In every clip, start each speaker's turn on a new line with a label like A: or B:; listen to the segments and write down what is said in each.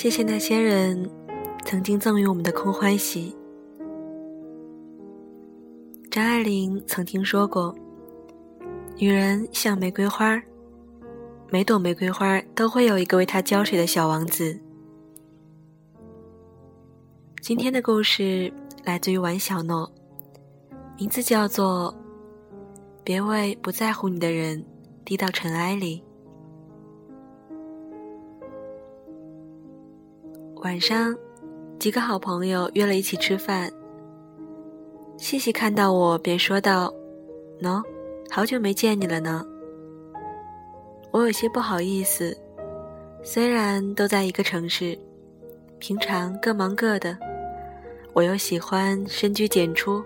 A: 谢谢那些人曾经赠予我们的空欢喜。张爱玲曾经说过：“女人像玫瑰花，每朵玫瑰花都会有一个为她浇水的小王子。”今天的故事来自于王小诺，名字叫做《别为不在乎你的人低到尘埃里》。晚上，几个好朋友约了一起吃饭。细细看到我，便说道：“喏，好久没见你了呢。”我有些不好意思，虽然都在一个城市，平常各忙各的，我又喜欢深居简出。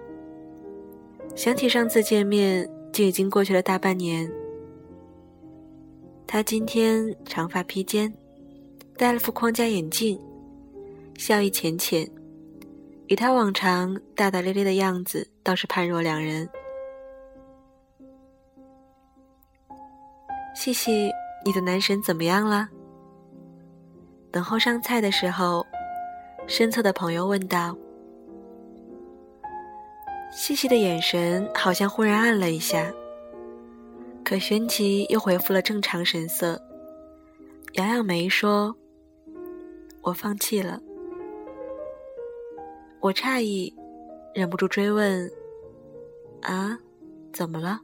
A: 想起上次见面，就已经过去了大半年。他今天长发披肩，戴了副框架眼镜。笑意浅浅，与他往常大大咧咧的样子倒是判若两人。西西，你的男神怎么样了？等候上菜的时候，身侧的朋友问道。西西的眼神好像忽然暗了一下，可玄奇又恢复了正常神色，扬扬眉说：“我放弃了。”我诧异，忍不住追问：“啊，怎么了？”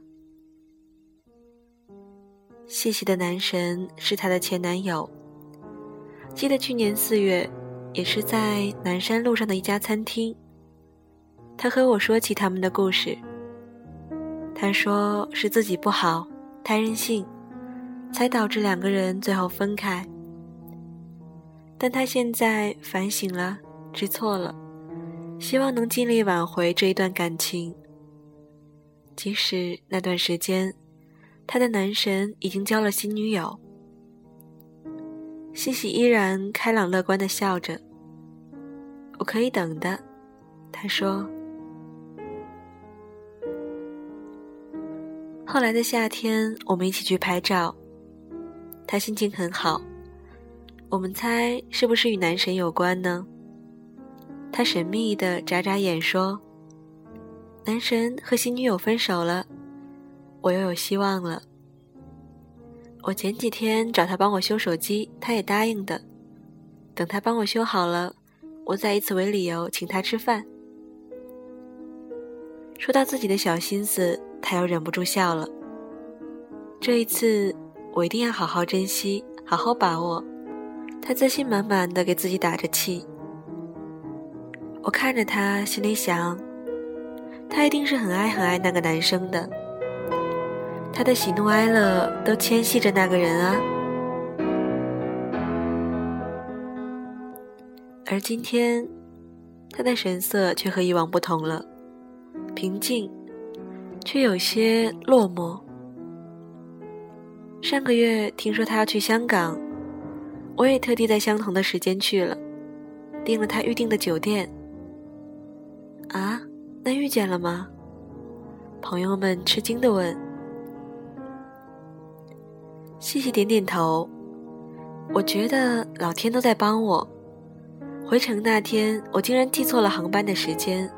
A: 细细的男神是她的前男友。记得去年四月，也是在南山路上的一家餐厅，他和我说起他们的故事。他说是自己不好，太任性，才导致两个人最后分开。但他现在反省了，知错了。希望能尽力挽回这一段感情，即使那段时间，他的男神已经交了新女友。西西依然开朗乐观的笑着：“我可以等的。”他说。后来的夏天，我们一起去拍照，他心情很好。我们猜是不是与男神有关呢？他神秘的眨眨眼说：“男神和新女友分手了，我又有希望了。我前几天找他帮我修手机，他也答应的。等他帮我修好了，我再以此为理由请他吃饭。”说到自己的小心思，他又忍不住笑了。这一次，我一定要好好珍惜，好好把握。他自信满满的给自己打着气。我看着他，心里想，他一定是很爱很爱那个男生的，他的喜怒哀乐都牵系着那个人啊。而今天，他的神色却和以往不同了，平静，却有些落寞。上个月听说他要去香港，我也特地在相同的时间去了，订了他预定的酒店。啊，那遇见了吗？朋友们吃惊的问。西西点点头。我觉得老天都在帮我。回程那天，我竟然记错了航班的时间，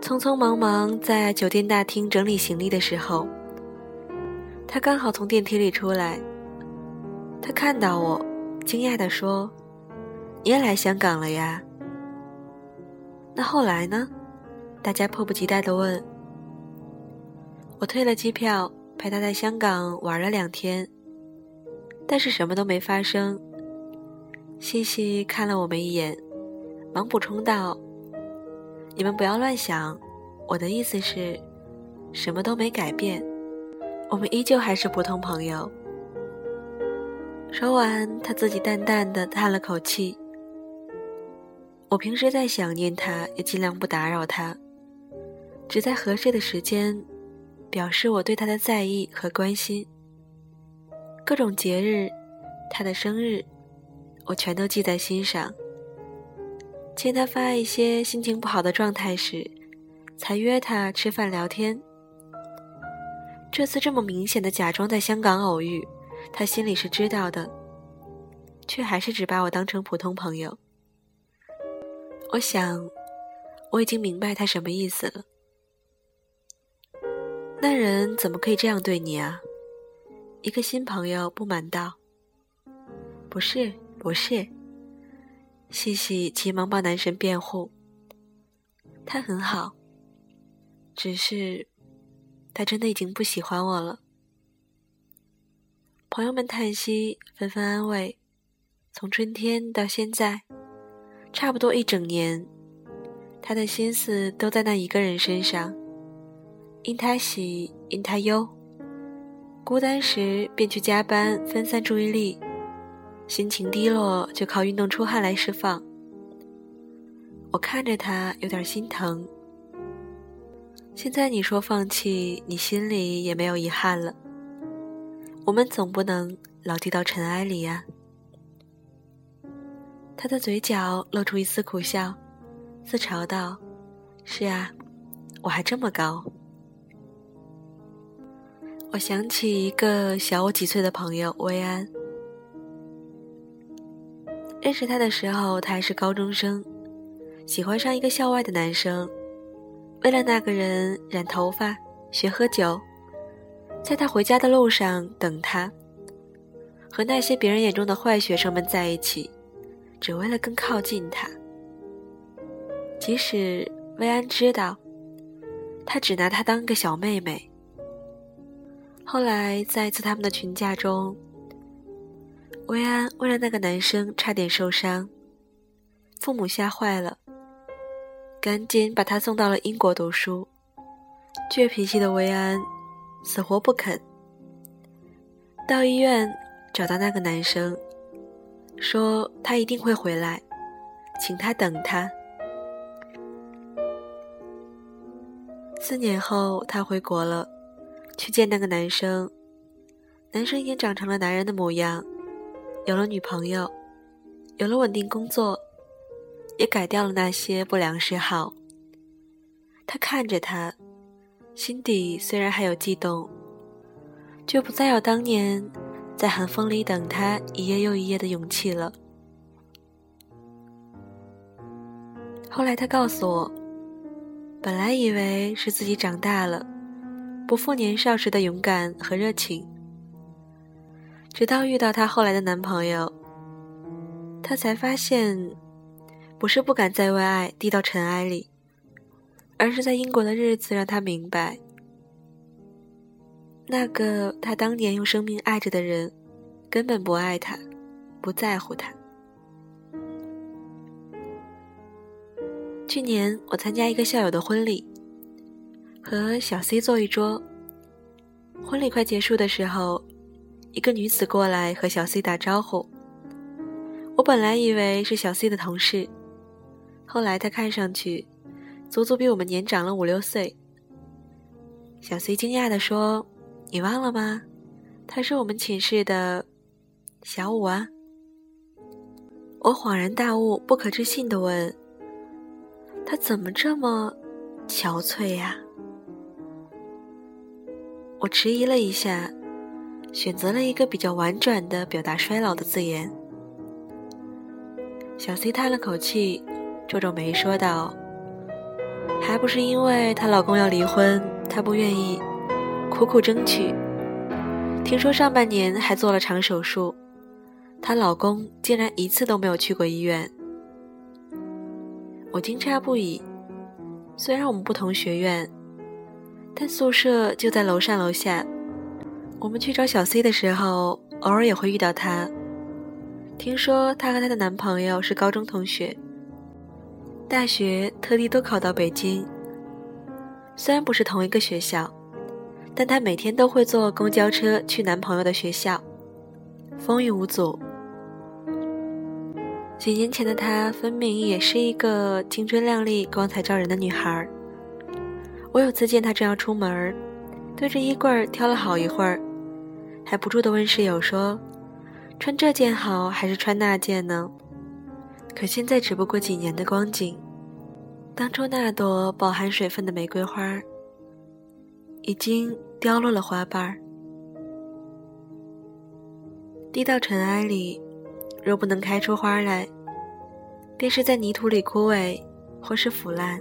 A: 匆匆忙忙在酒店大厅整理行李的时候，他刚好从电梯里出来。他看到我，惊讶地说：“你也来香港了呀？”那后来呢？大家迫不及待地问：“我退了机票，陪他在香港玩了两天，但是什么都没发生。”西西看了我们一眼，忙补充道：“你们不要乱想，我的意思是，什么都没改变，我们依旧还是普通朋友。”说完，他自己淡淡的叹了口气。我平时再想念他，也尽量不打扰他。只在合适的时间，表示我对他的在意和关心。各种节日，他的生日，我全都记在心上。见他发一些心情不好的状态时，才约他吃饭聊天。这次这么明显的假装在香港偶遇，他心里是知道的，却还是只把我当成普通朋友。我想，我已经明白他什么意思了。那人怎么可以这样对你啊？一个新朋友不满道：“不是，不是。”西西急忙帮男神辩护：“他很好，只是他真的已经不喜欢我了。”朋友们叹息，纷纷安慰：“从春天到现在，差不多一整年，他的心思都在那一个人身上，因他喜，因他忧。”孤单时便去加班分散注意力，心情低落就靠运动出汗来释放。我看着他有点心疼。现在你说放弃，你心里也没有遗憾了。我们总不能老低到尘埃里呀。他的嘴角露出一丝苦笑，自嘲道：“是啊，我还这么高。”我想起一个小我几岁的朋友薇安。认识他的时候，他还是高中生，喜欢上一个校外的男生，为了那个人染头发、学喝酒，在他回家的路上等他，和那些别人眼中的坏学生们在一起，只为了更靠近他。即使薇安知道，他只拿她当个小妹妹。后来，在一次他们的群架中，薇安为了那个男生差点受伤，父母吓坏了，赶紧把他送到了英国读书。倔脾气的薇安死活不肯。到医院找到那个男生，说他一定会回来，请他等他。四年后，他回国了。去见那个男生，男生已经长成了男人的模样，有了女朋友，有了稳定工作，也改掉了那些不良嗜好。他看着他，心底虽然还有悸动，却不再有当年在寒风里等他一夜又一夜的勇气了。后来他告诉我，本来以为是自己长大了。不复年少时的勇敢和热情，直到遇到她后来的男朋友，她才发现，不是不敢再为爱低到尘埃里，而是在英国的日子让她明白，那个她当年用生命爱着的人，根本不爱她，不在乎她。去年我参加一个校友的婚礼。和小 C 坐一桌。婚礼快结束的时候，一个女子过来和小 C 打招呼。我本来以为是小 C 的同事，后来她看上去足足比我们年长了五六岁。小 C 惊讶地说：“你忘了吗？她是我们寝室的小五啊。”我恍然大悟，不可置信地问：“她怎么这么憔悴呀？”我迟疑了一下，选择了一个比较婉转的表达衰老的字眼。小 C 叹了口气，皱皱眉说道：“还不是因为她老公要离婚，她不愿意，苦苦争取。听说上半年还做了场手术，她老公竟然一次都没有去过医院。”我惊诧不已，虽然我们不同学院。但宿舍就在楼上楼下，我们去找小 C 的时候，偶尔也会遇到她。听说她和她的男朋友是高中同学，大学特地都考到北京。虽然不是同一个学校，但她每天都会坐公交车去男朋友的学校，风雨无阻。几年前的她，分明也是一个青春靓丽、光彩照人的女孩儿。我有次见他正要出门，对着衣柜挑了好一会儿，还不住地问室友说：“穿这件好还是穿那件呢？”可现在只不过几年的光景，当初那朵饱含水分的玫瑰花，已经凋落了花瓣儿，滴到尘埃里，若不能开出花来，便是在泥土里枯萎，或是腐烂。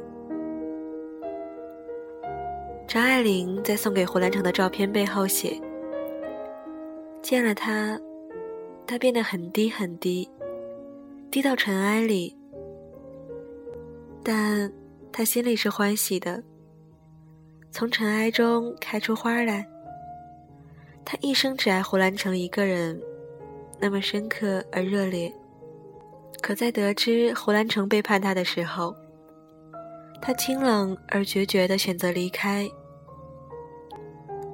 A: 张爱玲在送给胡兰成的照片背后写：“见了他，他变得很低很低，低到尘埃里，但他心里是欢喜的，从尘埃中开出花来。他一生只爱胡兰成一个人。”那么深刻而热烈，可在得知胡兰成背叛他的时候，他清冷而决绝地选择离开。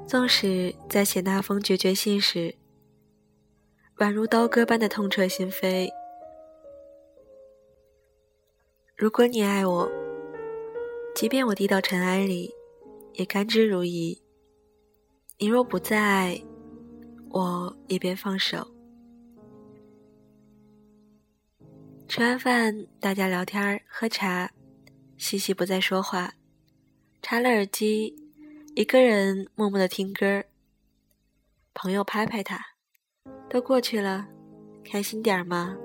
A: 纵使在写那封决绝信时，宛如刀割般的痛彻心扉。如果你爱我，即便我低到尘埃里，也甘之如饴；你若不再爱，我也便放手。吃完饭，大家聊天喝茶，西西不再说话，插了耳机，一个人默默的听歌。朋友拍拍他，都过去了，开心点吗？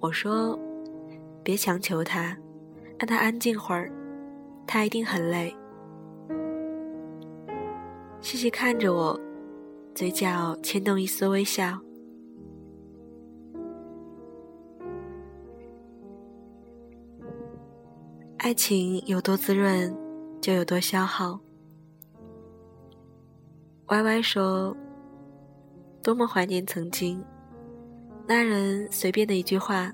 A: 我说，别强求他，让他安静会儿，他一定很累。细细看着我，嘴角牵动一丝微笑。爱情有多滋润，就有多消耗。歪歪说：“多么怀念曾经，那人随便的一句话，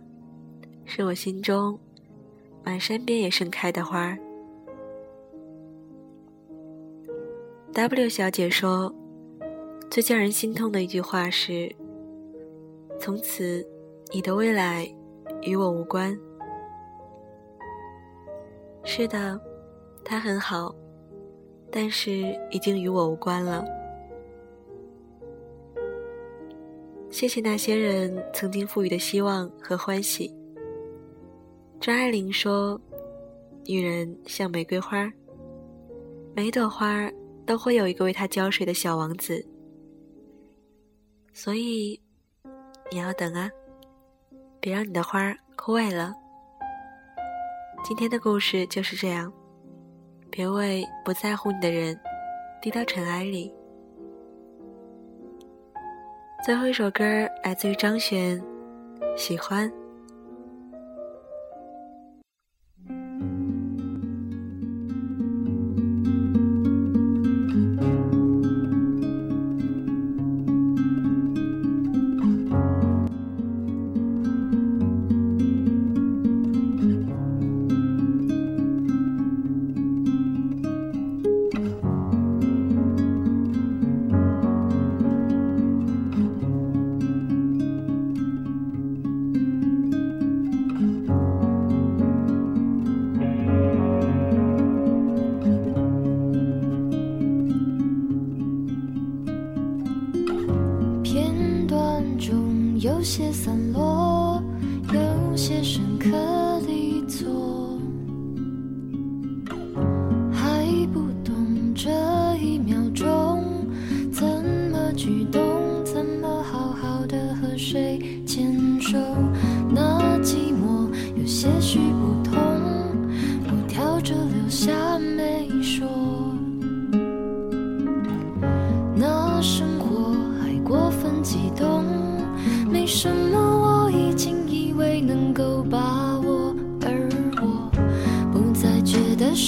A: 是我心中满山遍野盛开的花。”W 小姐说：“最叫人心痛的一句话是，从此你的未来与我无关。”是的，他很好，但是已经与我无关了。谢谢那些人曾经赋予的希望和欢喜。张爱玲说：“女人像玫瑰花，每朵花都会有一个为她浇水的小王子。所以，你要等啊，别让你的花枯萎了。”今天的故事就是这样，别为不在乎你的人低到尘埃里。最后一首歌来自于张悬，喜欢。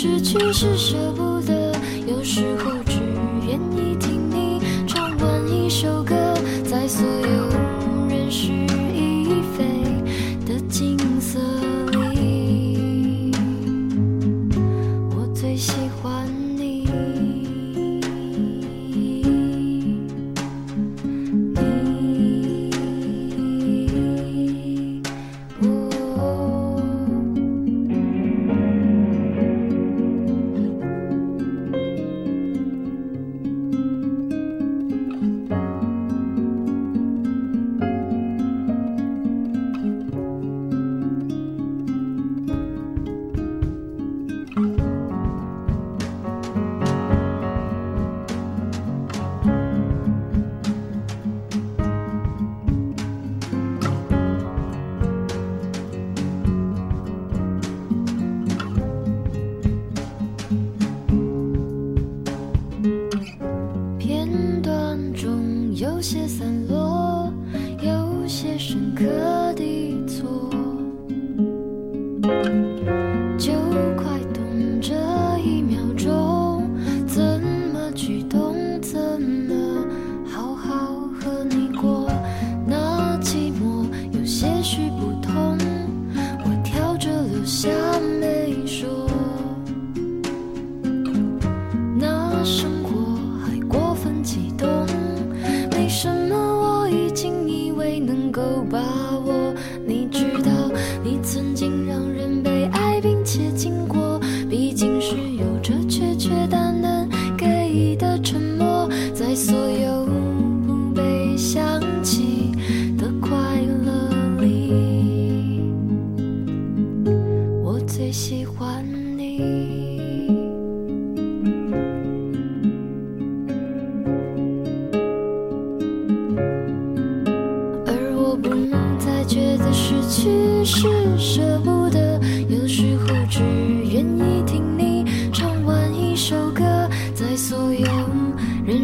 B: 失去是舍不得，有时候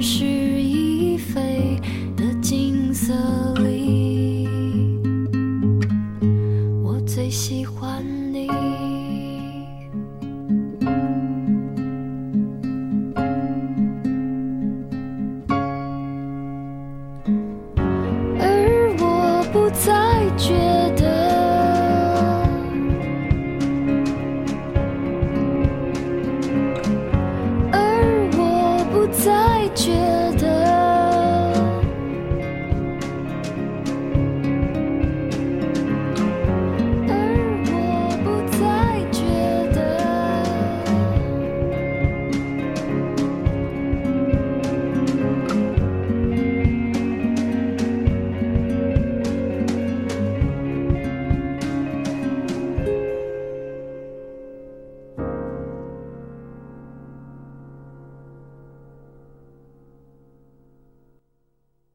B: 是才觉得。